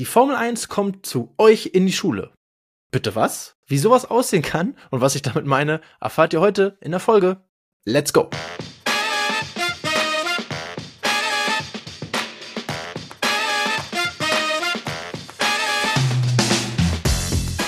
Die Formel 1 kommt zu euch in die Schule. Bitte was? Wie sowas aussehen kann und was ich damit meine, erfahrt ihr heute in der Folge. Let's go!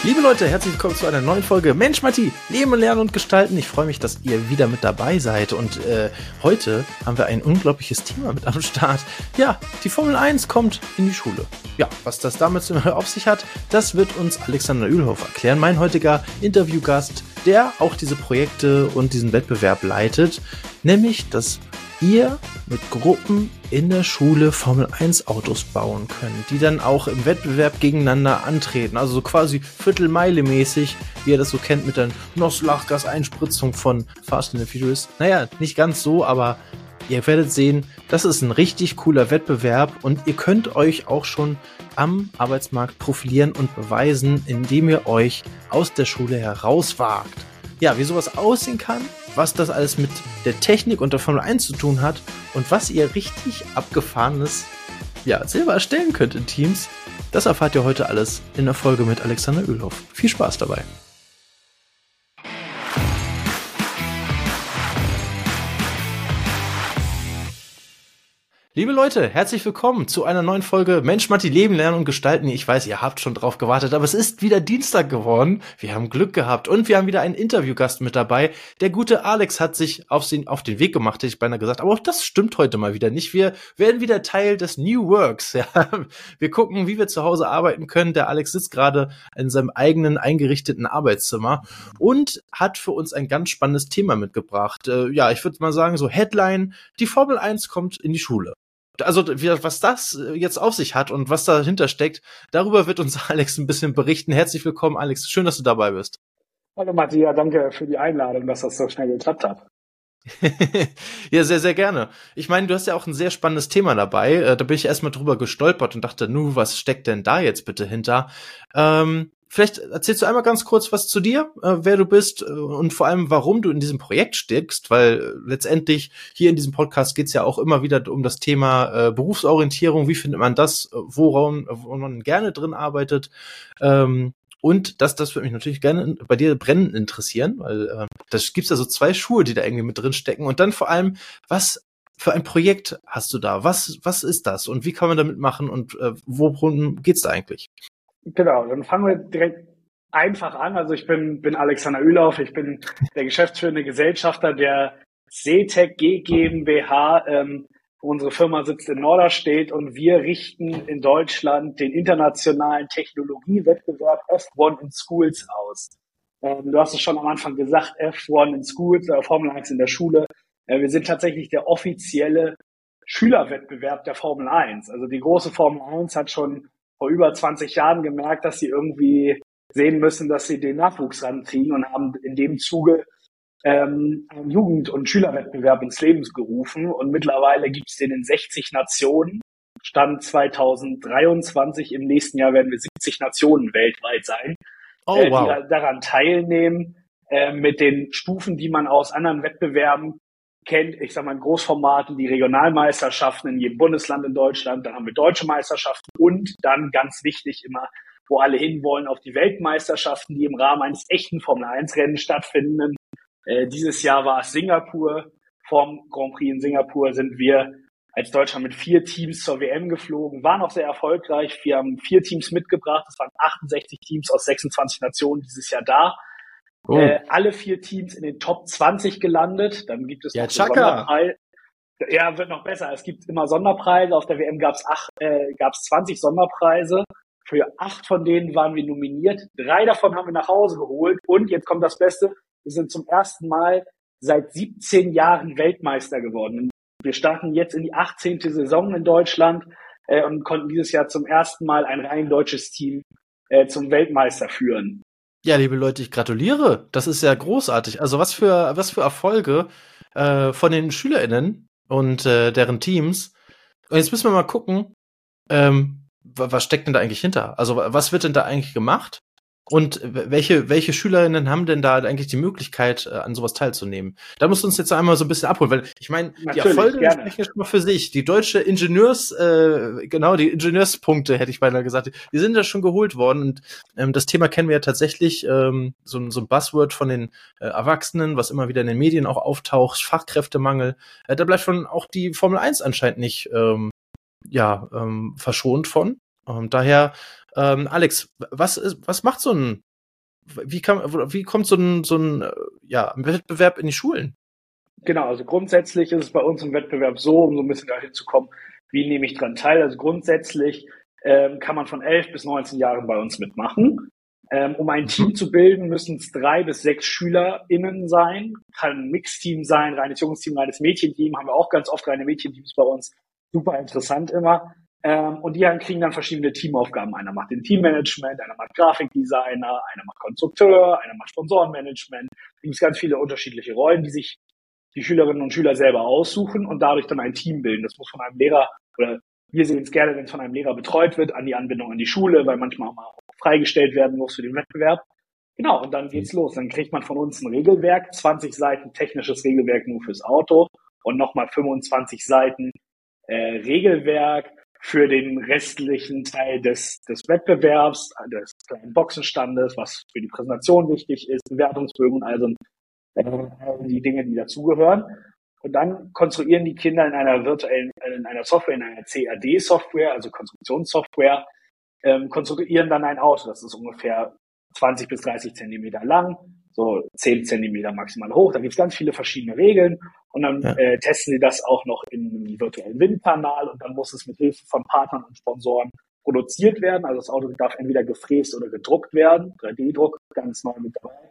Liebe Leute, herzlich willkommen zu einer neuen Folge Mensch Matti, Leben, Lernen und Gestalten. Ich freue mich, dass ihr wieder mit dabei seid und äh, heute haben wir ein unglaubliches Thema mit am Start. Ja, die Formel 1 kommt in die Schule. Ja, was das damit auf sich hat, das wird uns Alexander Ühlhoff erklären, mein heutiger Interviewgast, der auch diese Projekte und diesen Wettbewerb leitet, nämlich das ihr mit Gruppen in der Schule Formel 1 Autos bauen könnt, die dann auch im Wettbewerb gegeneinander antreten. Also so quasi Viertelmeile mäßig, wie ihr das so kennt mit der Nosslachgas-Einspritzung von Fast and the Furious. Naja, nicht ganz so, aber ihr werdet sehen, das ist ein richtig cooler Wettbewerb und ihr könnt euch auch schon am Arbeitsmarkt profilieren und beweisen, indem ihr euch aus der Schule herauswagt. Ja, wie sowas aussehen kann, was das alles mit der Technik und der Formel 1 zu tun hat und was ihr richtig abgefahrenes ja, selber erstellen könnt in Teams, das erfahrt ihr heute alles in der Folge mit Alexander Ölhoff. Viel Spaß dabei! Liebe Leute, herzlich willkommen zu einer neuen Folge Mensch, Matti, Leben, Lernen und Gestalten. Ich weiß, ihr habt schon drauf gewartet, aber es ist wieder Dienstag geworden. Wir haben Glück gehabt und wir haben wieder einen Interviewgast mit dabei. Der gute Alex hat sich auf den, auf den Weg gemacht, hätte ich beinahe gesagt. Aber auch das stimmt heute mal wieder nicht. Wir werden wieder Teil des New Works. Ja. Wir gucken, wie wir zu Hause arbeiten können. Der Alex sitzt gerade in seinem eigenen eingerichteten Arbeitszimmer und hat für uns ein ganz spannendes Thema mitgebracht. Äh, ja, ich würde mal sagen, so Headline, die Formel 1 kommt in die Schule also was das äh, jetzt auf sich hat und was dahinter steckt, darüber wird uns Alex ein bisschen berichten. Herzlich willkommen, Alex. Schön, dass du dabei bist. Hallo Matthias, danke für die Einladung, dass das so schnell geklappt hat. ja, sehr, sehr gerne. Ich meine, du hast ja auch ein sehr spannendes Thema dabei. Äh, da bin ich erstmal drüber gestolpert und dachte, nu, was steckt denn da jetzt bitte hinter? Ähm, Vielleicht erzählst du einmal ganz kurz was zu dir, äh, wer du bist äh, und vor allem, warum du in diesem Projekt steckst, weil äh, letztendlich hier in diesem Podcast geht es ja auch immer wieder um das Thema äh, Berufsorientierung. Wie findet man das, äh, woran, wo man gerne drin arbeitet? Ähm, und das, das würde mich natürlich gerne bei dir brennend interessieren, weil äh, da gibt's ja so zwei Schuhe, die da irgendwie mit drin stecken. Und dann vor allem, was für ein Projekt hast du da? Was, was ist das? Und wie kann man damit machen? Und äh, worum geht's da eigentlich? Genau, dann fangen wir direkt einfach an. Also ich bin, bin Alexander Ülauf, ich bin der geschäftsführende Gesellschafter der CETEC G GmbH. Ähm, unsere Firma sitzt in Norderstedt und wir richten in Deutschland den internationalen Technologiewettbewerb F1 in Schools aus. Ähm, du hast es schon am Anfang gesagt, F1 in Schools, äh, Formel 1 in der Schule. Äh, wir sind tatsächlich der offizielle Schülerwettbewerb der Formel 1. Also die große Formel 1 hat schon vor über 20 Jahren gemerkt, dass sie irgendwie sehen müssen, dass sie den Nachwuchs rankriegen und haben in dem Zuge ähm, einen Jugend- und Schülerwettbewerb ins Leben gerufen. Und mittlerweile gibt es den in 60 Nationen. Stand 2023. Im nächsten Jahr werden wir 70 Nationen weltweit sein, oh, äh, wow. die daran teilnehmen, äh, mit den Stufen, die man aus anderen Wettbewerben kennt, ich sag mal in Großformaten, die Regionalmeisterschaften in jedem Bundesland in Deutschland, dann haben wir deutsche Meisterschaften und dann ganz wichtig immer, wo alle hinwollen, auf die Weltmeisterschaften, die im Rahmen eines echten Formel 1 Rennen stattfinden. Äh, dieses Jahr war es Singapur. Vom Grand Prix in Singapur sind wir als Deutschland mit vier Teams zur WM geflogen, waren auch sehr erfolgreich. Wir haben vier Teams mitgebracht. Es waren 68 Teams aus 26 Nationen dieses Jahr da. Oh. Äh, alle vier Teams in den Top 20 gelandet. Dann gibt es ja, noch Sonderpreis. Ja, wird noch besser. Es gibt immer Sonderpreise. Auf der WM gab es äh, gab's 20 Sonderpreise. Für acht von denen waren wir nominiert. Drei davon haben wir nach Hause geholt. Und jetzt kommt das Beste. Wir sind zum ersten Mal seit 17 Jahren Weltmeister geworden. Wir starten jetzt in die 18. Saison in Deutschland äh, und konnten dieses Jahr zum ersten Mal ein rein deutsches Team äh, zum Weltmeister führen. Ja, liebe Leute, ich gratuliere. Das ist ja großartig. Also was für was für Erfolge äh, von den SchülerInnen und äh, deren Teams. Und jetzt müssen wir mal gucken, ähm, was steckt denn da eigentlich hinter? Also was wird denn da eigentlich gemacht? Und welche, welche Schülerinnen haben denn da eigentlich die Möglichkeit, äh, an sowas teilzunehmen? Da musst du uns jetzt einmal so ein bisschen abholen, weil ich meine, die Erfolge gerne. sprechen schon mal für sich. Die deutsche Ingenieurs, äh, genau, die Ingenieurspunkte, hätte ich beinahe gesagt, die sind ja schon geholt worden. Und ähm, das Thema kennen wir ja tatsächlich, ähm, so, so ein Buzzword von den äh, Erwachsenen, was immer wieder in den Medien auch auftaucht, Fachkräftemangel. Äh, da bleibt schon auch die Formel 1 anscheinend nicht ähm, ja, ähm, verschont von. Ähm, daher ähm, Alex, was ist, was macht so ein, wie kann, wie kommt so ein, so ein, ja, Wettbewerb in die Schulen? Genau, also grundsätzlich ist es bei uns im Wettbewerb so, um so ein bisschen dahin zu kommen, wie nehme ich dran teil? Also grundsätzlich ähm, kann man von 11 bis 19 Jahren bei uns mitmachen. Ähm, um ein Team mhm. zu bilden, müssen es drei bis sechs SchülerInnen sein. Kann ein Mixteam sein, reines Jungsteam, reines Mädchenteam. Haben wir auch ganz oft reine Mädchenteams bei uns. Super interessant immer. Ähm, und die kriegen dann verschiedene Teamaufgaben. Einer macht den Teammanagement, einer macht Grafikdesigner, einer macht Konstrukteur, einer macht Sponsorenmanagement. Da gibt es ganz viele unterschiedliche Rollen, die sich die Schülerinnen und Schüler selber aussuchen und dadurch dann ein Team bilden. Das muss von einem Lehrer oder wir sehen es gerne, wenn es von einem Lehrer betreut wird, an die Anbindung an die Schule, weil manchmal auch mal freigestellt werden muss für den Wettbewerb. Genau, und dann geht's los. Dann kriegt man von uns ein Regelwerk, 20 Seiten technisches Regelwerk nur fürs Auto und nochmal 25 Seiten äh, Regelwerk für den restlichen Teil des, des Wettbewerbs, des kleinen Boxenstandes, was für die Präsentation wichtig ist, Bewertungsbögen, also äh, die Dinge, die dazugehören. Und dann konstruieren die Kinder in einer virtuellen, in einer Software, in einer CAD-Software, also Konstruktionssoftware, ähm, konstruieren dann ein Auto. Das ist ungefähr 20 bis 30 Zentimeter lang, so 10 Zentimeter maximal hoch. Da gibt es ganz viele verschiedene Regeln und dann ja. äh, testen sie das auch noch im virtuellen Windkanal und dann muss es mit Hilfe von Partnern und Sponsoren produziert werden. Also das Auto darf entweder gefräst oder gedruckt werden. 3D-Druck ganz neu mit dabei.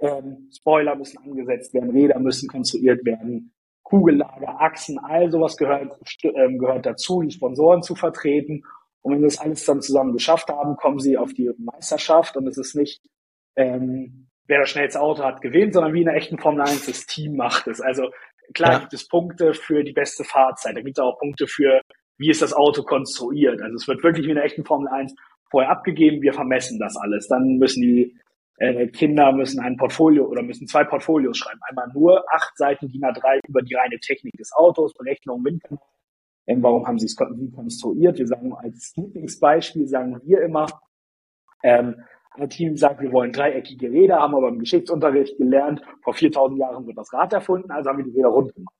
Ähm, Spoiler müssen angesetzt werden, Räder müssen konstruiert werden, Kugellager, Achsen, all sowas gehört, ähm, gehört dazu, die Sponsoren zu vertreten. Und wenn sie das alles dann zusammen geschafft haben, kommen sie auf die Meisterschaft und es ist nicht ähm, wer das schnellste Auto hat, gewinnt, sondern wie in der echten Formel 1 das Team macht es. Also klar ja. gibt es Punkte für die beste Fahrzeit, da gibt es auch Punkte für, wie ist das Auto konstruiert. Also es wird wirklich wie in der echten Formel 1 vorher abgegeben, wir vermessen das alles. Dann müssen die äh, Kinder müssen ein Portfolio oder müssen zwei Portfolios schreiben. Einmal nur acht Seiten DIN A3 über die reine Technik des Autos, Berechnung, Windkanal. Ähm, warum haben sie es wie konstruiert? Wir sagen als Lieblingsbeispiel, sagen wir immer, ähm, ein Team sagt, wir wollen dreieckige Räder, haben aber im Geschichtsunterricht gelernt, vor 4000 Jahren wird das Rad erfunden, also haben wir die Räder rund gemacht.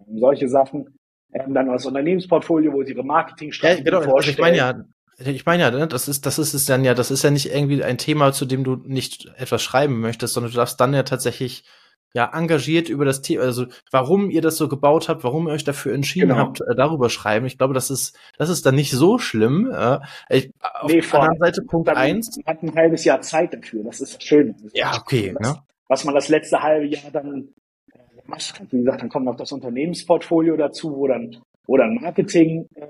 Ähm, solche Sachen. Ähm, dann das Unternehmensportfolio, wo sie ihre Marketingstrategie ja, genau, also ich meine ja, ich meine ja, das ist, das ist es dann ja, das ist ja nicht irgendwie ein Thema, zu dem du nicht etwas schreiben möchtest, sondern du darfst dann ja tatsächlich ja engagiert über das Thema, also warum ihr das so gebaut habt, warum ihr euch dafür entschieden genau. habt, äh, darüber schreiben. Ich glaube, das ist, das ist dann nicht so schlimm. Äh, ich, auf nee, der anderen Seite Punkt eins. Man hat ein halbes Jahr Zeit dafür. Das ist schön. Ja, okay. Das, ne? Was man das letzte halbe Jahr dann äh, macht. Wie gesagt, dann kommt noch das Unternehmensportfolio dazu, wo dann, wo dann Marketing äh,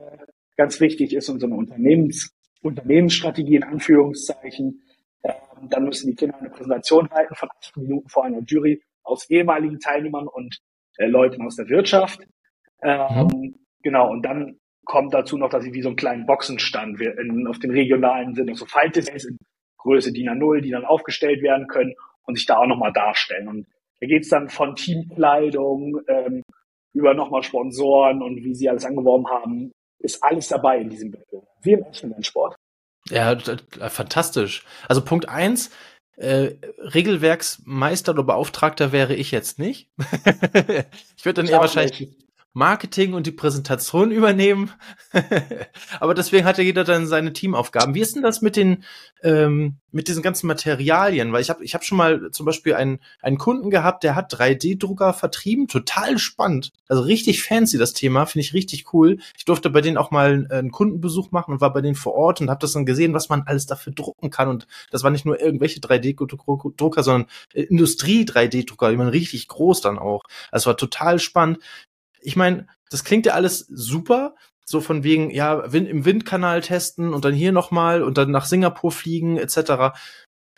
ganz wichtig ist und so eine Unternehmens, Unternehmensstrategie in Anführungszeichen. Ähm, dann müssen die Kinder eine Präsentation halten von acht Minuten vor einer Jury aus ehemaligen Teilnehmern und äh, Leuten aus der Wirtschaft. Ähm, mhm. Genau, und dann kommt dazu noch, dass sie wie so einen kleinen Boxenstand wir in, auf den regionalen sind, so Faltdisplays in Größe DIN A0, die dann aufgestellt werden können und sich da auch nochmal darstellen. Und da geht's dann von Teamkleidung ähm, über nochmal Sponsoren und wie sie alles angeworben haben, ist alles dabei in diesem Wettbewerb. Wie im echten Sport. Ja, fantastisch. Also Punkt eins, äh, Regelwerksmeister oder Beauftragter wäre ich jetzt nicht. ich würde dann eher wahrscheinlich nicht. Marketing und die Präsentation übernehmen. Aber deswegen hat ja jeder dann seine Teamaufgaben. Wie ist denn das mit den ähm, mit diesen ganzen Materialien? Weil ich habe ich hab schon mal zum Beispiel einen einen Kunden gehabt, der hat 3D-Drucker vertrieben, total spannend, also richtig fancy das Thema, finde ich richtig cool. Ich durfte bei denen auch mal einen Kundenbesuch machen und war bei denen vor Ort und habe das dann gesehen, was man alles dafür drucken kann. Und das war nicht nur irgendwelche 3D-Drucker, sondern Industrie-3D-Drucker, die man richtig groß dann auch. Das war total spannend ich meine, das klingt ja alles super, so von wegen, ja, im Windkanal testen und dann hier nochmal und dann nach Singapur fliegen, etc.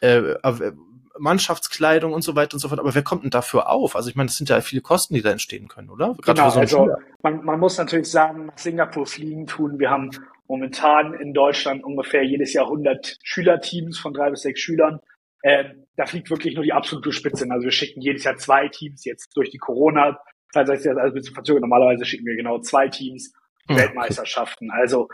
Äh, äh, Mannschaftskleidung und so weiter und so fort. Aber wer kommt denn dafür auf? Also ich meine, das sind ja viele Kosten, die da entstehen können, oder? Gerade genau, so also man, man muss natürlich sagen, nach Singapur fliegen tun. Wir haben momentan in Deutschland ungefähr jedes Jahr 100 Schülerteams von drei bis sechs Schülern. Ähm, da fliegt wirklich nur die absolute Spitze. Also wir schicken jedes Jahr zwei Teams jetzt durch die Corona. Heißt, das alles ein bisschen verzögert. Normalerweise schicken wir genau zwei Teams ja, Weltmeisterschaften. Also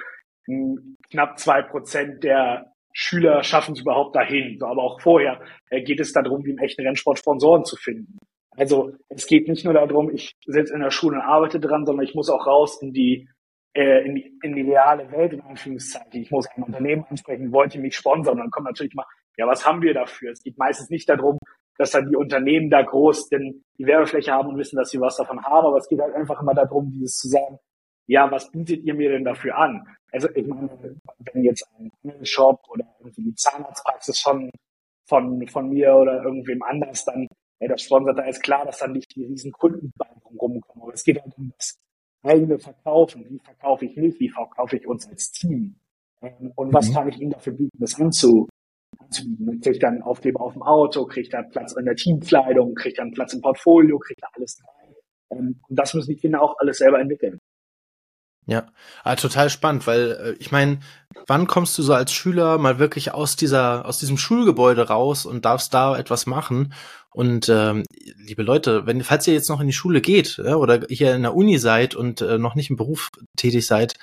knapp zwei Prozent der Schüler schaffen es überhaupt dahin. aber auch vorher äh, geht es darum, wie im echten Rennsport Sponsoren zu finden. Also es geht nicht nur darum, ich sitze in der Schule und arbeite dran, sondern ich muss auch raus in die äh, in, die, in die reale Welt, in Anführungszeichen. Ich muss ein Unternehmen ansprechen, wollte mich sponsern. Und dann kommt natürlich mal, ja, was haben wir dafür? Es geht meistens nicht darum, dass dann die Unternehmen da groß denn die Werbefläche haben und wissen, dass sie was davon haben, aber es geht halt einfach immer darum, dieses zu sagen, ja, was bietet ihr mir denn dafür an? Also ich meine, wenn jetzt ein Shop oder irgendwie die Zahnarztpraxis von, von, von mir oder irgendwem anders dann ja, das sponsert, da ist klar, dass dann nicht die riesen Kunden rumkommen. Aber es geht halt um das eigene Verkaufen. Wie verkaufe ich mich? Wie verkaufe ich uns als Team? Ähm, und was mhm. kann ich ihnen dafür bieten, das anzu, ich dann Aufkleber auf dem Auto? Kriege ich dann Platz in der Teamkleidung? Kriege ich dann Platz im Portfolio? Kriege ich da alles rein? Ähm, und das müssen die Kinder auch alles selber entwickeln. Ja, ah, total spannend, weil äh, ich meine, wann kommst du so als Schüler mal wirklich aus dieser aus diesem Schulgebäude raus und darfst da etwas machen? Und ähm, liebe Leute, wenn falls ihr jetzt noch in die Schule geht ja, oder hier in der Uni seid und äh, noch nicht im Beruf tätig seid,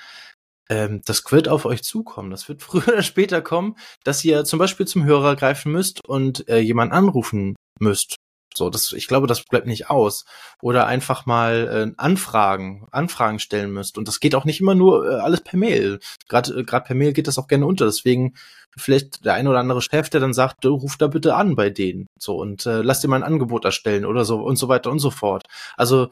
ähm, das wird auf euch zukommen. Das wird früher oder später kommen, dass ihr zum Beispiel zum Hörer greifen müsst und äh, jemanden anrufen müsst so, das, ich glaube, das bleibt nicht aus. Oder einfach mal äh, Anfragen, Anfragen stellen müsst. Und das geht auch nicht immer nur äh, alles per Mail. Gerade äh, per Mail geht das auch gerne unter. Deswegen vielleicht der ein oder andere Chef, der dann sagt, ruf da bitte an bei denen. So und äh, lass dir mal ein Angebot erstellen oder so und so weiter und so fort. Also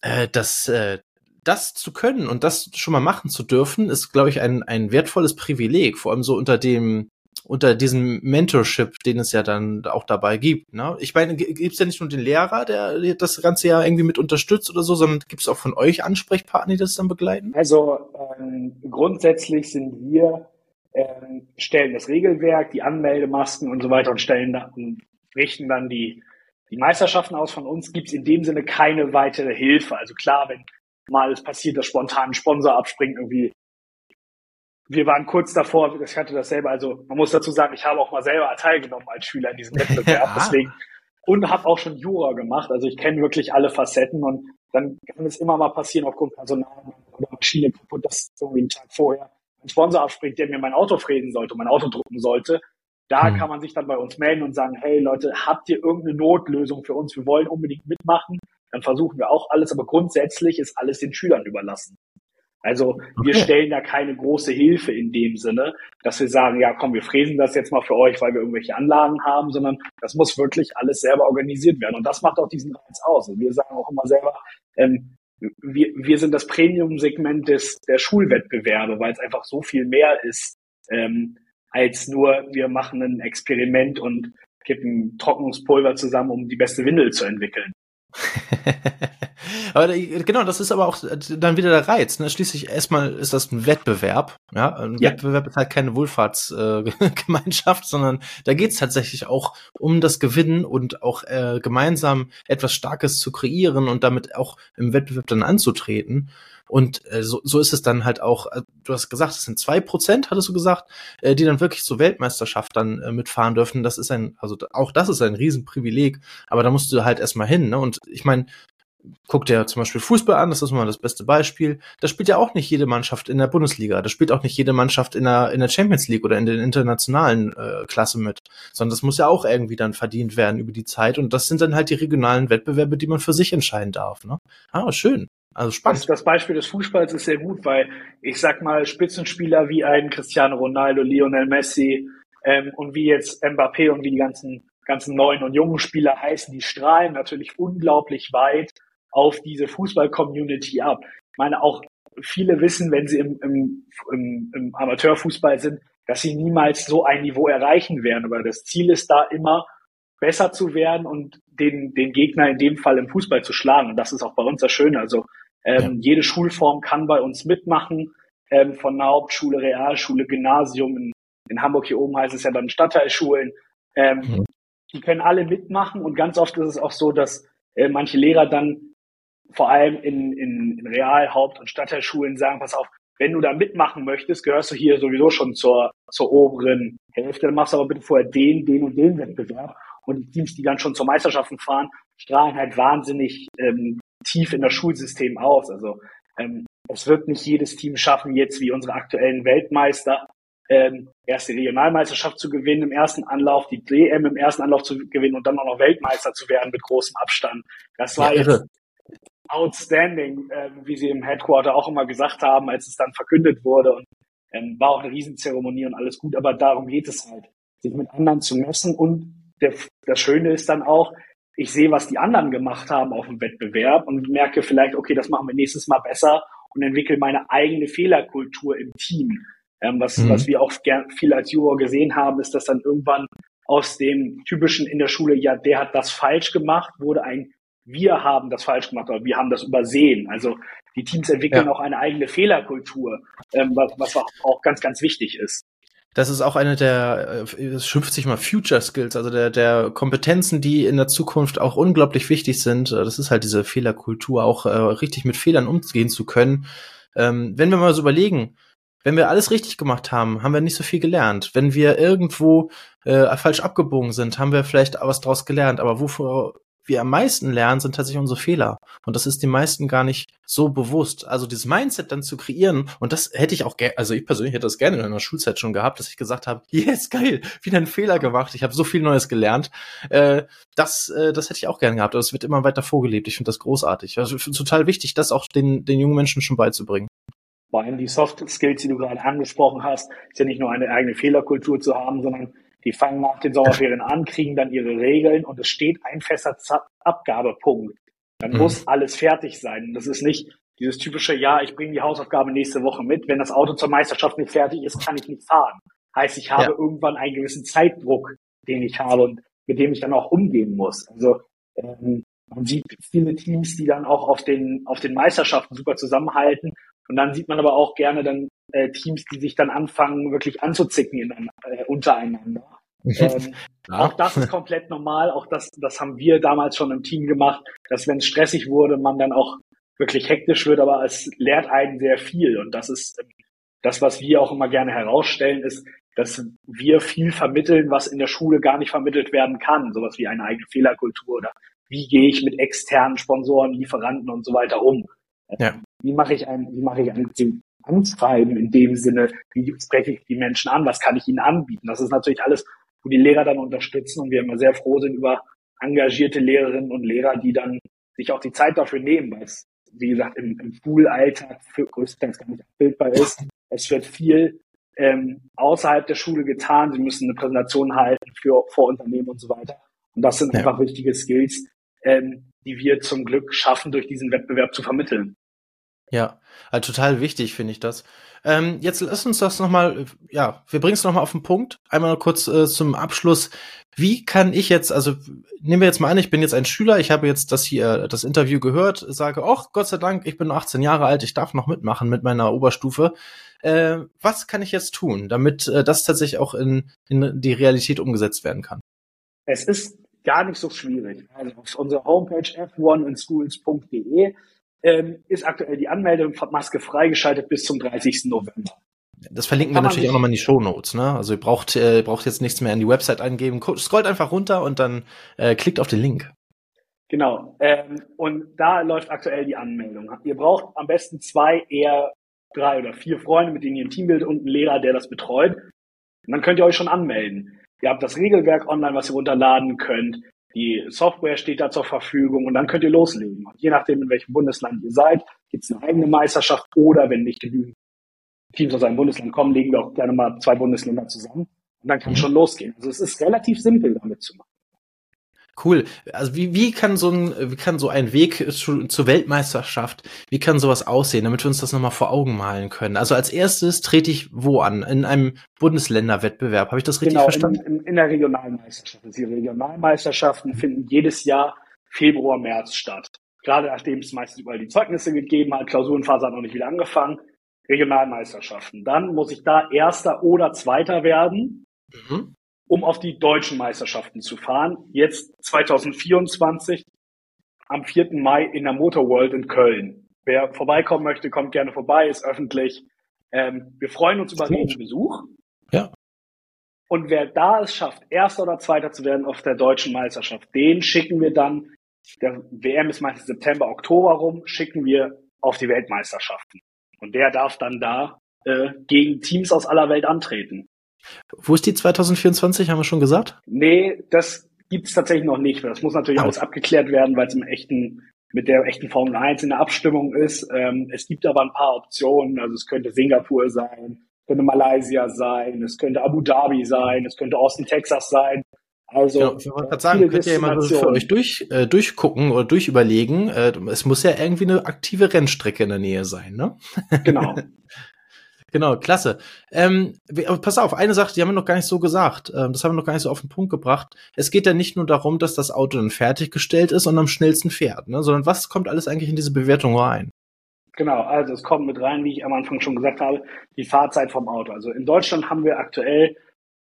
äh, das äh, das zu können und das schon mal machen zu dürfen, ist, glaube ich, ein, ein wertvolles Privileg, vor allem so unter dem unter diesem Mentorship, den es ja dann auch dabei gibt. Ne? Ich meine, gibt es ja nicht nur den Lehrer, der das ganze ja irgendwie mit unterstützt oder so, sondern gibt es auch von euch Ansprechpartner, die das dann begleiten? Also ähm, grundsätzlich sind wir ähm, stellen das Regelwerk, die Anmeldemasken und so weiter und stellen dann und richten dann die die Meisterschaften aus. Von uns gibt es in dem Sinne keine weitere Hilfe. Also klar, wenn mal es passiert, dass spontan ein Sponsor abspringt, irgendwie wir waren kurz davor, ich hatte das selber, also man muss dazu sagen, ich habe auch mal selber teilgenommen als Schüler in diesem Wettbewerb, ja. deswegen und habe auch schon Jura gemacht, also ich kenne wirklich alle Facetten und dann kann es immer mal passieren aufgrund Personal oder Maschine kaputt, dass irgendwie einen Tag vorher ein Sponsor abspringt, der mir mein Auto fräsen sollte, mein Auto drucken sollte. Da mhm. kann man sich dann bei uns melden und sagen, hey Leute, habt ihr irgendeine Notlösung für uns? Wir wollen unbedingt mitmachen. Dann versuchen wir auch alles, aber grundsätzlich ist alles den Schülern überlassen. Also wir okay. stellen da keine große Hilfe in dem Sinne, dass wir sagen, ja komm, wir fräsen das jetzt mal für euch, weil wir irgendwelche Anlagen haben, sondern das muss wirklich alles selber organisiert werden. Und das macht auch diesen Reiz aus. Und wir sagen auch immer selber, ähm, wir, wir sind das Premium-Segment des der Schulwettbewerbe, weil es einfach so viel mehr ist, ähm, als nur wir machen ein Experiment und kippen Trocknungspulver zusammen, um die beste Windel zu entwickeln. aber genau, das ist aber auch dann wieder der Reiz. Ne? Schließlich erstmal ist das ein Wettbewerb. Ja, ein ja. Wettbewerb ist halt keine Wohlfahrtsgemeinschaft, äh, sondern da geht es tatsächlich auch um das Gewinnen und auch äh, gemeinsam etwas Starkes zu kreieren und damit auch im Wettbewerb dann anzutreten. Und äh, so, so ist es dann halt auch, äh, du hast gesagt, es sind zwei Prozent, hattest du gesagt, äh, die dann wirklich zur Weltmeisterschaft dann äh, mitfahren dürfen. Das ist ein, also auch das ist ein Riesenprivileg, aber da musst du halt erstmal hin. Ne? Und ich meine, guck dir zum Beispiel Fußball an, das ist mal das beste Beispiel. Da spielt ja auch nicht jede Mannschaft in der Bundesliga, da spielt auch nicht jede Mannschaft in der, in der Champions League oder in der internationalen äh, Klasse mit, sondern das muss ja auch irgendwie dann verdient werden über die Zeit und das sind dann halt die regionalen Wettbewerbe, die man für sich entscheiden darf. Ne? Ah, schön. Also spannend. Das, das Beispiel des Fußballs ist sehr gut, weil ich sag mal, Spitzenspieler wie ein Cristiano Ronaldo, Lionel Messi ähm, und wie jetzt Mbappé und wie die ganzen, ganzen neuen und jungen Spieler heißen, die strahlen natürlich unglaublich weit auf diese Fußball-Community ab. Ich meine, auch viele wissen, wenn sie im, im, im, im Amateurfußball sind, dass sie niemals so ein Niveau erreichen werden. Aber das Ziel ist da immer, besser zu werden und den, den Gegner in dem Fall im Fußball zu schlagen. Und das ist auch bei uns das Schöne. Also ähm, ja. jede Schulform kann bei uns mitmachen, ähm, von der Hauptschule, Realschule, Gymnasium. In, in Hamburg hier oben heißt es ja dann Stadtteilschulen. Ähm, mhm. Die können alle mitmachen und ganz oft ist es auch so, dass äh, manche Lehrer dann vor allem in, in, in Real-, Haupt- und Stadtteilschulen sagen, pass auf, wenn du da mitmachen möchtest, gehörst du hier sowieso schon zur, zur oberen Hälfte. Dann machst du aber bitte vorher den, den und den Wettbewerb. Und die Teams, die dann schon zur Meisterschaften fahren, strahlen halt wahnsinnig ähm, tief in das Schulsystem aus. Also ähm, es wird nicht jedes Team schaffen, jetzt wie unsere aktuellen Weltmeister, ähm, erst die Regionalmeisterschaft zu gewinnen im ersten Anlauf, die DM im ersten Anlauf zu gewinnen und dann auch noch Weltmeister zu werden mit großem Abstand. Das war ja, jetzt outstanding, äh, wie sie im Headquarter auch immer gesagt haben, als es dann verkündet wurde. Und ähm, war auch eine Riesenzeremonie und alles gut, aber darum geht es halt, sich mit anderen zu messen. Und der, das Schöne ist dann auch, ich sehe, was die anderen gemacht haben auf dem Wettbewerb und merke vielleicht, okay, das machen wir nächstes Mal besser und entwickle meine eigene Fehlerkultur im Team. Ähm, was, mhm. was wir auch gern, viel als Juror gesehen haben, ist, dass dann irgendwann aus dem typischen in der Schule, ja, der hat das falsch gemacht, wurde ein wir haben das falsch gemacht oder wir haben das übersehen. Also die Teams entwickeln ja. auch eine eigene Fehlerkultur, ähm, was, was auch ganz, ganz wichtig ist. Das ist auch eine der, äh, es schimpft sich mal Future Skills, also der, der Kompetenzen, die in der Zukunft auch unglaublich wichtig sind. Das ist halt diese Fehlerkultur, auch äh, richtig mit Fehlern umgehen zu können. Ähm, wenn wir mal so überlegen, wenn wir alles richtig gemacht haben, haben wir nicht so viel gelernt. Wenn wir irgendwo äh, falsch abgebogen sind, haben wir vielleicht was draus gelernt. Aber wovor wir am meisten lernen, sind tatsächlich unsere Fehler. Und das ist den meisten gar nicht so bewusst. Also dieses Mindset dann zu kreieren, und das hätte ich auch gerne, also ich persönlich hätte das gerne in einer Schulzeit schon gehabt, dass ich gesagt habe, yes, geil, wieder einen Fehler gemacht, ich habe so viel Neues gelernt. Äh, das, äh, das hätte ich auch gerne gehabt. Aber es wird immer weiter vorgelebt. Ich finde das großartig. Also ich finde total wichtig, das auch den, den jungen Menschen schon beizubringen. Vor allem die Soft Skills, die du gerade angesprochen hast, ist ja nicht nur eine eigene Fehlerkultur zu haben, sondern die fangen nach den Sommerferien an, kriegen dann ihre Regeln und es steht ein fester Abgabepunkt. Dann mhm. muss alles fertig sein. Das ist nicht dieses typische, ja, ich bringe die Hausaufgabe nächste Woche mit. Wenn das Auto zur Meisterschaft nicht fertig ist, kann ich nicht fahren. Heißt, ich habe ja. irgendwann einen gewissen Zeitdruck, den ich habe und mit dem ich dann auch umgehen muss. Also ähm, man sieht viele Teams, die dann auch auf den, auf den Meisterschaften super zusammenhalten. Und dann sieht man aber auch gerne dann äh, Teams, die sich dann anfangen, wirklich anzuzicken in, äh, untereinander. Ähm, ja. Auch das ist komplett normal. Auch das, das haben wir damals schon im Team gemacht, dass wenn es stressig wurde, man dann auch wirklich hektisch wird, aber es lehrt einen sehr viel. Und das ist ähm, das, was wir auch immer gerne herausstellen, ist, dass wir viel vermitteln, was in der Schule gar nicht vermittelt werden kann. Sowas wie eine eigene Fehlerkultur oder wie gehe ich mit externen Sponsoren, Lieferanten und so weiter um. Ja. Wie mache ich ein, wie mache ich ein Anschreiben in dem Sinne, wie spreche ich die Menschen an, was kann ich ihnen anbieten. Das ist natürlich alles, wo die Lehrer dann unterstützen und wir immer sehr froh sind über engagierte Lehrerinnen und Lehrer, die dann sich auch die Zeit dafür nehmen, weil es, wie gesagt, im, im Schulalltag für größtenteils gar nicht abbildbar ist. Es wird viel ähm, außerhalb der Schule getan. Sie müssen eine Präsentation halten für vor Unternehmen und so weiter. Und das sind ja. einfach wichtige Skills, ähm, die wir zum Glück schaffen, durch diesen Wettbewerb zu vermitteln. Ja, also total wichtig finde ich das. Ähm, jetzt lass uns das nochmal, ja, wir bringen es nochmal auf den Punkt. Einmal kurz äh, zum Abschluss. Wie kann ich jetzt, also nehmen wir jetzt mal an, ich bin jetzt ein Schüler, ich habe jetzt das hier, das Interview gehört, sage, ach Gott sei Dank, ich bin 18 Jahre alt, ich darf noch mitmachen mit meiner Oberstufe. Äh, was kann ich jetzt tun, damit äh, das tatsächlich auch in, in die Realität umgesetzt werden kann? Es ist gar nicht so schwierig. Also auf unserer Homepage f1inschools.de ähm, ist aktuell die Anmeldung von Maske freigeschaltet bis zum 30. November. Das verlinken wir natürlich auch nochmal in die Show Notes. Ne? Also ihr braucht, äh, braucht jetzt nichts mehr in die Website eingeben. Scrollt einfach runter und dann äh, klickt auf den Link. Genau. Ähm, und da läuft aktuell die Anmeldung. Ihr braucht am besten zwei, eher drei oder vier Freunde, mit denen ihr ein Team bildet und einen Lehrer, der das betreut. Und dann könnt ihr euch schon anmelden. Ihr habt das Regelwerk online, was ihr runterladen könnt. Die Software steht da zur Verfügung und dann könnt ihr loslegen. Und je nachdem, in welchem Bundesland ihr seid, gibt es eine eigene Meisterschaft oder wenn nicht genügend Teams aus einem Bundesland kommen, legen wir auch gerne mal zwei Bundesländer zusammen und dann kann mhm. schon losgehen. Also es ist relativ simpel damit zu machen. Cool. Also wie, wie kann so ein, wie kann so ein Weg zu, zur Weltmeisterschaft, wie kann sowas aussehen, damit wir uns das nochmal vor Augen malen können? Also als erstes trete ich wo an? In einem Bundesländerwettbewerb. Habe ich das richtig genau, verstanden? In, in, in der Regionalmeisterschaft. Die Regionalmeisterschaften finden jedes Jahr Februar, März statt. Gerade nachdem es meistens überall die Zeugnisse gegeben hat, Klausurenphase hat noch nicht wieder angefangen. Regionalmeisterschaften. Dann muss ich da Erster oder Zweiter werden. Mhm um auf die deutschen Meisterschaften zu fahren. Jetzt 2024 am 4. Mai in der Motor World in Köln. Wer vorbeikommen möchte, kommt gerne vorbei, ist öffentlich. Ähm, wir freuen uns über jeden Besuch. Ja. Und wer da es schafft, Erster oder Zweiter zu werden auf der deutschen Meisterschaft, den schicken wir dann, der WM ist meistens September, Oktober rum, schicken wir auf die Weltmeisterschaften. Und der darf dann da äh, gegen Teams aus aller Welt antreten. Wo ist die 2024, haben wir schon gesagt? Nee, das gibt's tatsächlich noch nicht. Das muss natürlich alles abgeklärt werden, weil es im echten, mit der echten Formel 1 in der Abstimmung ist. Ähm, es gibt aber ein paar Optionen. Also es könnte Singapur sein, könnte Malaysia sein, es könnte Abu Dhabi sein, es könnte Austin, Texas sein. Also, ja, ich wollte gerade sagen, könnt ihr ja mal für euch durch, äh, durchgucken oder durchüberlegen. Äh, es muss ja irgendwie eine aktive Rennstrecke in der Nähe sein, ne? Genau. genau, klasse. Ähm, pass auf, eine Sache, die haben wir noch gar nicht so gesagt. Ähm, das haben wir noch gar nicht so auf den Punkt gebracht. Es geht ja nicht nur darum, dass das Auto dann fertiggestellt ist und am schnellsten fährt, ne? sondern was kommt alles eigentlich in diese Bewertung rein? Genau, also es kommt mit rein, wie ich am Anfang schon gesagt habe, die Fahrzeit vom Auto. Also in Deutschland haben wir aktuell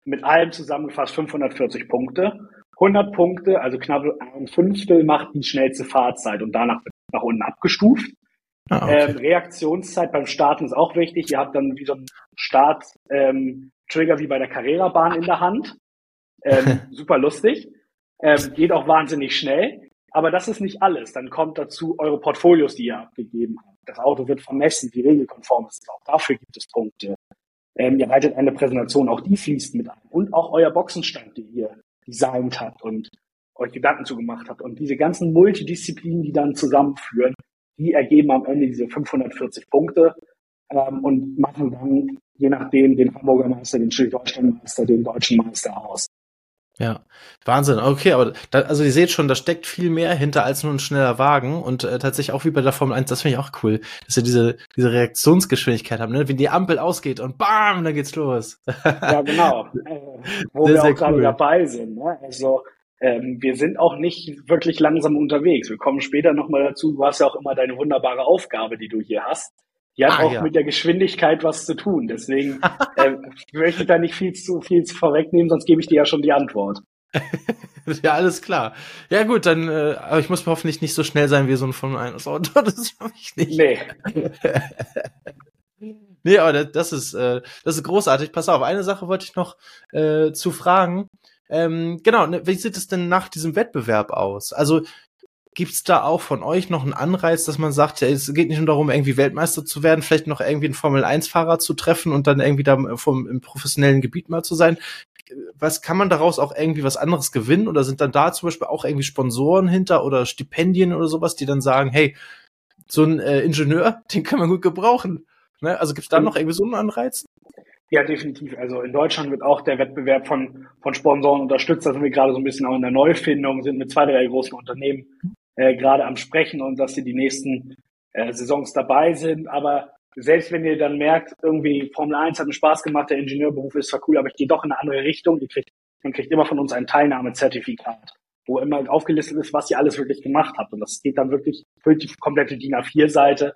mit allem zusammengefasst 540 Punkte. 100 Punkte, also knapp ein Fünftel, macht die schnellste Fahrzeit und danach wird nach unten abgestuft. Ah, okay. ähm, Reaktionszeit beim Starten ist auch wichtig. Ihr habt dann wie so einen Start-Trigger ähm, wie bei der Carrera-Bahn in der Hand. Ähm, super lustig. Ähm, geht auch wahnsinnig schnell. Aber das ist nicht alles. Dann kommt dazu eure Portfolios, die ihr abgegeben habt. Das Auto wird vermessen, wie regelkonform es ist. Auch dafür gibt es Punkte. Ähm, ihr leitet eine Präsentation, auch die fließt mit ein. Und auch euer Boxenstand, den ihr designt habt und euch Gedanken zugemacht habt. Und diese ganzen Multidisziplinen, die dann zusammenführen, die ergeben am Ende diese 540 Punkte ähm, und machen dann je nachdem den Hamburger Meister, den Schleswig-Holstein-Meister, den deutschen Meister aus. Ja, Wahnsinn. Okay, aber da, also ihr seht schon, da steckt viel mehr hinter als nur ein schneller Wagen und äh, tatsächlich auch wie bei der Formel 1, das finde ich auch cool, dass ihr diese diese Reaktionsgeschwindigkeit habt, ne? Wenn die Ampel ausgeht und bam, dann geht's los. ja, genau. Äh, wo sehr, wir auch gerade cool. dabei sind. Ne? Also ähm, wir sind auch nicht wirklich langsam unterwegs. Wir kommen später nochmal dazu. Du hast ja auch immer deine wunderbare Aufgabe, die du hier hast. Die hat ah, auch ja. mit der Geschwindigkeit was zu tun. Deswegen äh, möchte ich da nicht viel zu viel zu vorwegnehmen, sonst gebe ich dir ja schon die Antwort. ja, alles klar. Ja, gut, dann, äh, aber ich muss hoffentlich nicht so schnell sein wie so ein von einem Auto. Das habe ich nicht. Nee. nee, aber das ist, äh, das ist großartig. Pass auf, eine Sache wollte ich noch äh, zu fragen. Ähm, genau, ne, wie sieht es denn nach diesem Wettbewerb aus? Also Gibt's da auch von euch noch einen Anreiz, dass man sagt, ja, es geht nicht nur darum, irgendwie Weltmeister zu werden, vielleicht noch irgendwie einen Formel-1-Fahrer zu treffen und dann irgendwie da vom, im professionellen Gebiet mal zu sein? Was kann man daraus auch irgendwie was anderes gewinnen? Oder sind dann da zum Beispiel auch irgendwie Sponsoren hinter oder Stipendien oder sowas, die dann sagen, hey, so ein äh, Ingenieur, den kann man gut gebrauchen. Ne? Also gibt's da noch irgendwie so einen Anreiz? Ja, definitiv. Also in Deutschland wird auch der Wettbewerb von, von Sponsoren unterstützt. Da sind wir gerade so ein bisschen auch in der Neufindung, sind mit zwei, drei großen Unternehmen äh, gerade am Sprechen und dass sie die nächsten äh, Saisons dabei sind. Aber selbst wenn ihr dann merkt, irgendwie Formel 1 hat mir Spaß gemacht, der Ingenieurberuf ist zwar cool, aber ich gehe doch in eine andere Richtung, ihr kriegt, man kriegt immer von uns ein Teilnahmezertifikat, wo immer aufgelistet ist, was ihr alles wirklich gemacht habt. Und das geht dann wirklich für die komplette DIN A4-Seite.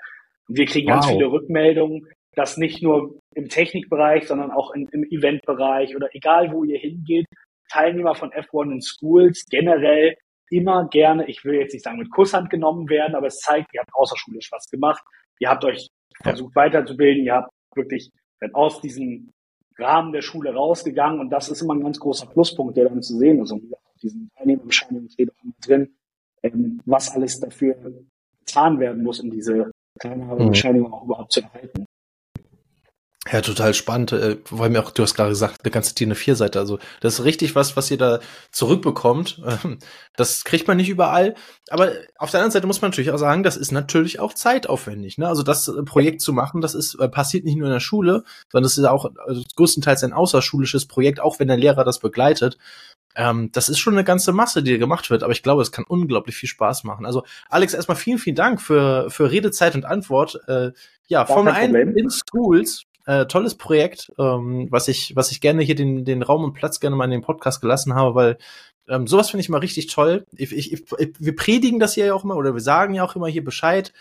Und wir kriegen wow. ganz viele Rückmeldungen, dass nicht nur im Technikbereich, sondern auch in, im Eventbereich oder egal wo ihr hingeht, Teilnehmer von F1 in Schools generell immer gerne, ich will jetzt nicht sagen mit Kusshand genommen werden, aber es zeigt, ihr habt außerschulisch was gemacht, ihr habt euch versucht weiterzubilden, ihr habt wirklich aus diesem Rahmen der Schule rausgegangen und das ist immer ein ganz großer Pluspunkt, der dann zu sehen ist. Und auf diesen Teilnehmerbescheinigungen steht auch immer drin, ähm, was alles dafür getan werden muss, um diese Teilnehmerbescheinigung mhm. auch überhaupt zu erhalten. Ja, total spannend, äh, weil mir auch, du hast gerade gesagt, eine ganze DIN A4-Seite. Also das ist richtig was, was ihr da zurückbekommt. Ähm, das kriegt man nicht überall. Aber auf der anderen Seite muss man natürlich auch sagen, das ist natürlich auch zeitaufwendig. Ne? Also das äh, Projekt zu machen, das ist äh, passiert nicht nur in der Schule, sondern das ist auch also größtenteils ein außerschulisches Projekt, auch wenn der Lehrer das begleitet. Ähm, das ist schon eine ganze Masse, die gemacht wird, aber ich glaube, es kann unglaublich viel Spaß machen. Also Alex, erstmal vielen, vielen Dank für, für Redezeit und Antwort. Äh, ja, Formel 1 in Schools äh, tolles Projekt, ähm, was ich, was ich gerne hier den, den Raum und Platz gerne mal in den Podcast gelassen habe, weil ähm, sowas finde ich mal richtig toll. Ich, ich, ich, wir predigen das hier ja auch immer oder wir sagen ja auch immer hier Bescheid.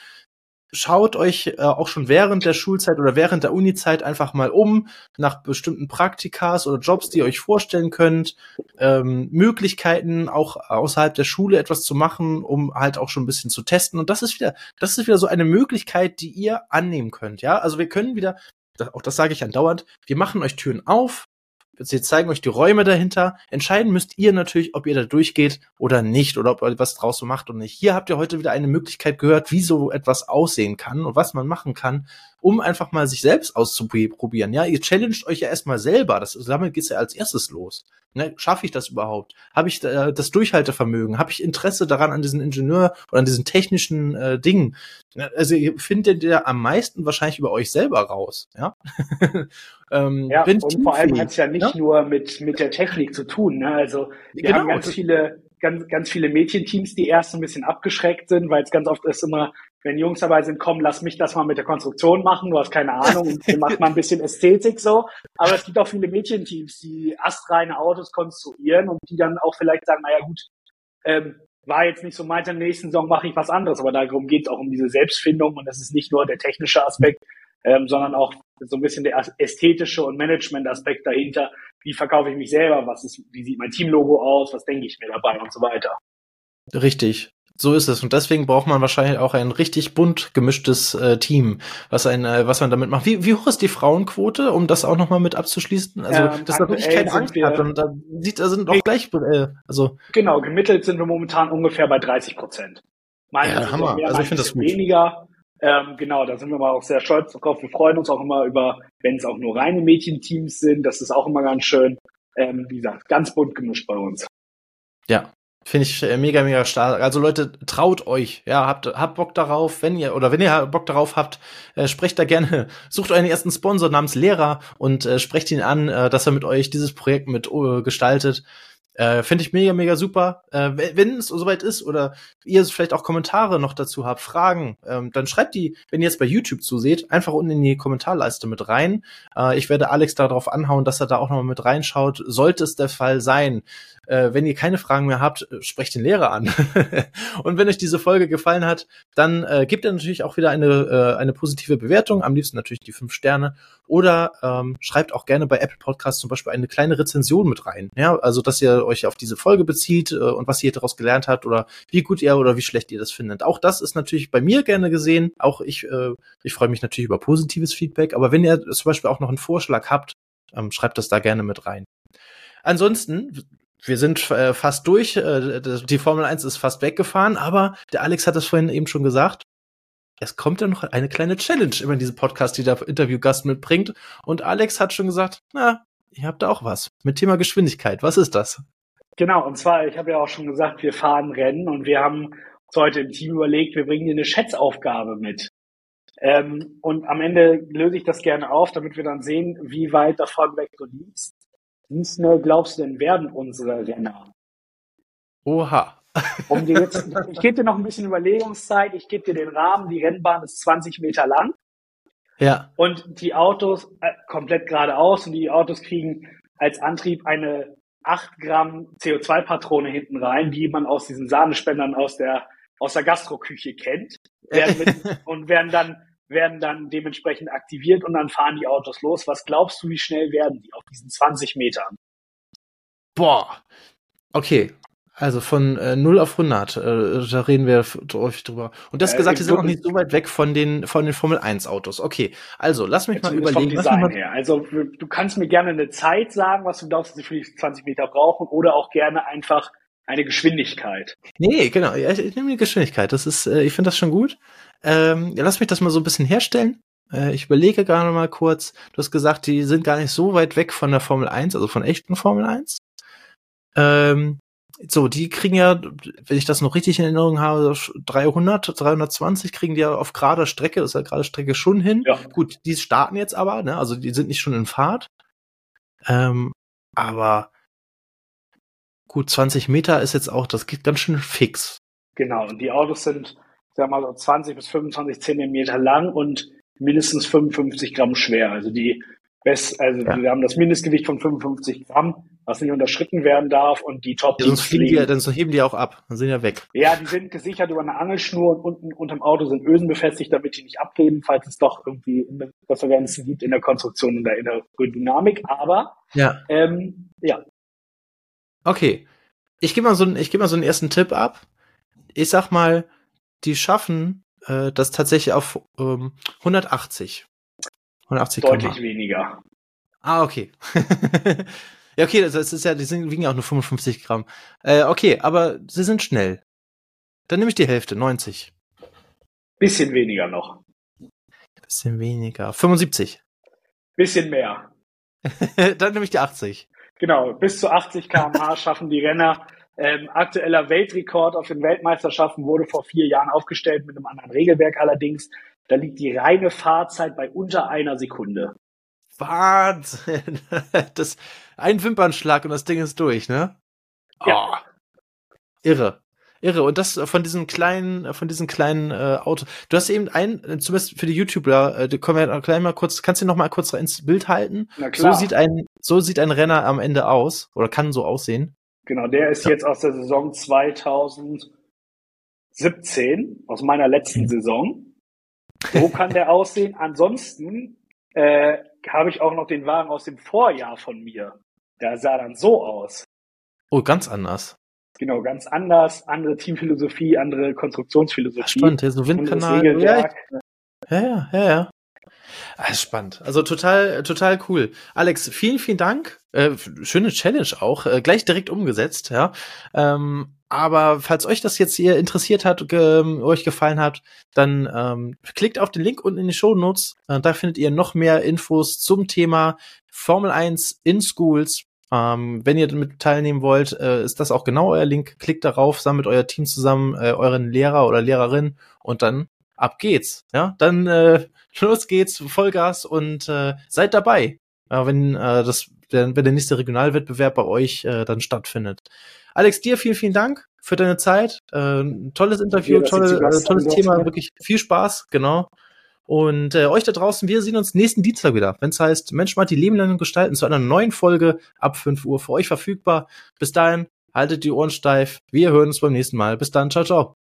Schaut euch äh, auch schon während der Schulzeit oder während der Unizeit einfach mal um nach bestimmten Praktikas oder Jobs, die ihr euch vorstellen könnt, ähm, Möglichkeiten auch außerhalb der Schule etwas zu machen, um halt auch schon ein bisschen zu testen. Und das ist wieder, das ist wieder so eine Möglichkeit, die ihr annehmen könnt. Ja, also wir können wieder auch das sage ich andauernd, wir machen euch Türen auf, sie zeigen euch die Räume dahinter. Entscheiden müsst ihr natürlich, ob ihr da durchgeht oder nicht oder ob ihr was draus macht und nicht. Hier habt ihr heute wieder eine Möglichkeit gehört, wie so etwas aussehen kann und was man machen kann, um einfach mal sich selbst auszuprobieren. Ja, ihr challenged euch ja erstmal selber. Das, damit geht's ja als erstes los. Ne, Schaffe ich das überhaupt? Habe ich äh, das Durchhaltevermögen? Habe ich Interesse daran an diesen Ingenieur oder an diesen technischen äh, Dingen? Also ihr findet ja am meisten wahrscheinlich über euch selber raus. Ja, ähm, ja und vor allem hat es ja nicht ja? nur mit mit der Technik zu tun. Ne? Also wir genau. haben ganz viele ganz ganz viele Mädchenteams, die erst ein bisschen abgeschreckt sind, weil es ganz oft ist immer wenn Jungs dabei sind, komm, lass mich das mal mit der Konstruktion machen, du hast keine Ahnung, und macht mal ein bisschen Ästhetik so. Aber es gibt auch viele Mädchenteams, die astreine Autos konstruieren und die dann auch vielleicht sagen, naja gut, ähm, war jetzt nicht so meint, in der nächsten Saison mache ich was anderes. Aber darum geht es auch um diese Selbstfindung und das ist nicht nur der technische Aspekt, ähm, sondern auch so ein bisschen der ästhetische und Management-Aspekt dahinter. Wie verkaufe ich mich selber? Was ist, wie sieht mein Teamlogo aus? Was denke ich mir dabei und so weiter? Richtig. So ist es. Und deswegen braucht man wahrscheinlich auch ein richtig bunt gemischtes äh, Team, was ein, äh, was man damit macht. Wie, wie hoch ist die Frauenquote, um das auch nochmal mit abzuschließen? Also, ähm, dass da wirklich keine Angst wir, hat und da sieht, da sind auch gleich, äh, also. Genau, gemittelt sind wir momentan ungefähr bei 30 Prozent. Meine ja, Hammer. Mehr, also ich finde das gut. weniger. Ähm, genau, da sind wir mal auch sehr stolz drauf. Wir freuen uns auch immer über, wenn es auch nur reine Mädchenteams sind. Das ist auch immer ganz schön. Ähm, wie gesagt, ganz bunt gemischt bei uns. Ja, Finde ich äh, mega, mega stark. Also Leute, traut euch. Ja, habt, habt Bock darauf, wenn ihr, oder wenn ihr Bock darauf habt, äh, sprecht da gerne, sucht euren ersten Sponsor namens Lehrer und äh, sprecht ihn an, äh, dass er mit euch dieses Projekt mit äh, gestaltet. Äh, Finde ich mega, mega super. Äh, wenn es soweit ist oder ihr vielleicht auch Kommentare noch dazu habt, Fragen, ähm, dann schreibt die, wenn ihr jetzt bei YouTube zuseht, einfach unten in die Kommentarleiste mit rein. Äh, ich werde Alex darauf anhauen, dass er da auch noch mal mit reinschaut. Sollte es der Fall sein, äh, wenn ihr keine Fragen mehr habt, äh, sprecht den Lehrer an. und wenn euch diese Folge gefallen hat, dann äh, gebt ihr natürlich auch wieder eine, äh, eine positive Bewertung, am liebsten natürlich die fünf Sterne. Oder ähm, schreibt auch gerne bei Apple Podcasts zum Beispiel eine kleine Rezension mit rein. Ja, also dass ihr euch auf diese Folge bezieht äh, und was ihr daraus gelernt habt oder wie gut ihr oder wie schlecht ihr das findet. Auch das ist natürlich bei mir gerne gesehen. Auch ich, äh, ich freue mich natürlich über positives Feedback. Aber wenn ihr zum Beispiel auch noch einen Vorschlag habt, ähm, schreibt das da gerne mit rein. Ansonsten wir sind äh, fast durch. Äh, die Formel 1 ist fast weggefahren, aber der Alex hat das vorhin eben schon gesagt. Es kommt ja noch eine kleine Challenge über diesen Podcast, die der Interviewgast mitbringt. Und Alex hat schon gesagt, na, ihr habt da auch was. Mit Thema Geschwindigkeit. Was ist das? Genau, und zwar, ich habe ja auch schon gesagt, wir fahren Rennen und wir haben uns heute im Team überlegt, wir bringen dir eine Schätzaufgabe mit. Ähm, und am Ende löse ich das gerne auf, damit wir dann sehen, wie weit davon weg du liegst. Wie schnell glaubst du denn werden unsere Renner? Oha. Um dir jetzt, ich gebe dir noch ein bisschen Überlegungszeit, ich gebe dir den Rahmen, die Rennbahn ist 20 Meter lang. Ja. Und die Autos äh, komplett geradeaus und die Autos kriegen als Antrieb eine 8 Gramm CO2-Patrone hinten rein, die man aus diesen Sahnespendern aus der, aus der Gastroküche kennt. Werden mit, und werden dann werden dann dementsprechend aktiviert und dann fahren die Autos los. Was glaubst du, wie schnell werden die auf diesen 20 Metern? Boah. Okay. Also von äh, 0 auf 100, äh, da reden wir häufig drüber. Und das äh, gesagt, die sind auch nicht so weit weg von den, von den Formel 1 Autos. Okay, also lass mich mal überlegen. Vom Design mal her. Also du kannst mir gerne eine Zeit sagen, was du glaubst, dass sie für die 20 Meter brauchen oder auch gerne einfach eine Geschwindigkeit. Nee, genau. Ich, ich nehme die Geschwindigkeit. Das ist, äh, ich finde das schon gut. Ähm, ja, lass mich das mal so ein bisschen herstellen. Äh, ich überlege gerade mal kurz. Du hast gesagt, die sind gar nicht so weit weg von der Formel 1, also von echten Formel 1. Ähm, so, die kriegen ja, wenn ich das noch richtig in Erinnerung habe, 300, 320 kriegen die ja auf gerader Strecke, ist ja gerade Strecke schon hin. Ja. Gut, die starten jetzt aber, ne? Also die sind nicht schon in Fahrt. Ähm, aber gut, 20 Meter ist jetzt auch, das geht ganz schön fix. Genau, und die Autos sind sag mal so 20 bis 25 Zentimeter lang und mindestens 55 Gramm schwer. Also die Best, also ja. wir haben das Mindestgewicht von 55 Gramm, was nicht unterschritten werden darf und die top ja, sonst, fliegen die, dann heben die auch ab, dann sind ja weg. Ja, die sind gesichert über eine Angelschnur und unten unterm Auto sind Ösen befestigt, damit die nicht abheben, falls es doch irgendwie Interferenzen gibt in der Konstruktion und in der Dynamik. Aber ja, ähm, ja. Okay, ich gebe mal so, ich gebe mal so einen ersten Tipp ab. Ich sag mal, die schaffen äh, das tatsächlich auf ähm, 180. 180 Deutlich km. weniger. Ah, okay. ja, okay, das ist ja, die sind, wiegen ja auch nur 55 Gramm. Äh, okay, aber sie sind schnell. Dann nehme ich die Hälfte, 90. Bisschen weniger noch. Bisschen weniger. 75. Bisschen mehr. Dann nehme ich die 80. Genau, bis zu 80 km/h schaffen die Renner. Ähm, aktueller Weltrekord auf den Weltmeisterschaften wurde vor vier Jahren aufgestellt mit einem anderen Regelwerk allerdings. Da liegt die reine Fahrzeit bei unter einer Sekunde. Wahnsinn. Das, ein Wimpernschlag und das Ding ist durch, ne? Ja. Oh, irre. Irre. Und das von diesen kleinen, von diesen kleinen äh, Autos. Du hast eben ein, zumindest für die YouTuber, äh, können wir gleich mal kurz, kannst du noch mal kurz ins Bild halten? Na klar. So sieht ein, so sieht ein Renner am Ende aus oder kann so aussehen. Genau, der ist ja. jetzt aus der Saison 2017, aus meiner letzten mhm. Saison. So kann der aussehen. Ansonsten äh, habe ich auch noch den Wagen aus dem Vorjahr von mir. Der sah dann so aus. Oh, ganz anders. Genau, ganz anders, andere Teamphilosophie, andere Konstruktionsphilosophie. Ach, spannend, so Windkanal. Ja, ja, ja, ja. Ah, spannend. Also total, total cool. Alex, vielen, vielen Dank. Äh, schöne Challenge auch. Äh, gleich direkt umgesetzt, ja. Ähm, aber falls euch das jetzt hier interessiert hat, ge euch gefallen hat, dann ähm, klickt auf den Link unten in die Show Notes. Äh, da findet ihr noch mehr Infos zum Thema Formel 1 in Schools. Ähm, wenn ihr damit teilnehmen wollt, äh, ist das auch genau euer Link. Klickt darauf, sammelt euer Team zusammen, äh, euren Lehrer oder Lehrerin und dann ab geht's. Ja, dann äh, los geht's, Vollgas und äh, seid dabei, äh, wenn äh, das, wenn der nächste Regionalwettbewerb bei euch äh, dann stattfindet. Alex, dir vielen, vielen Dank für deine Zeit. Äh, tolles Interview, ja, tolle, äh, tolles Thema, wirklich viel Spaß, genau. Und äh, euch da draußen, wir sehen uns nächsten Dienstag wieder, wenn es heißt Mensch, mal die Leben lang gestalten zu einer neuen Folge ab 5 Uhr für euch verfügbar. Bis dahin, haltet die Ohren steif. Wir hören uns beim nächsten Mal. Bis dann, ciao, ciao.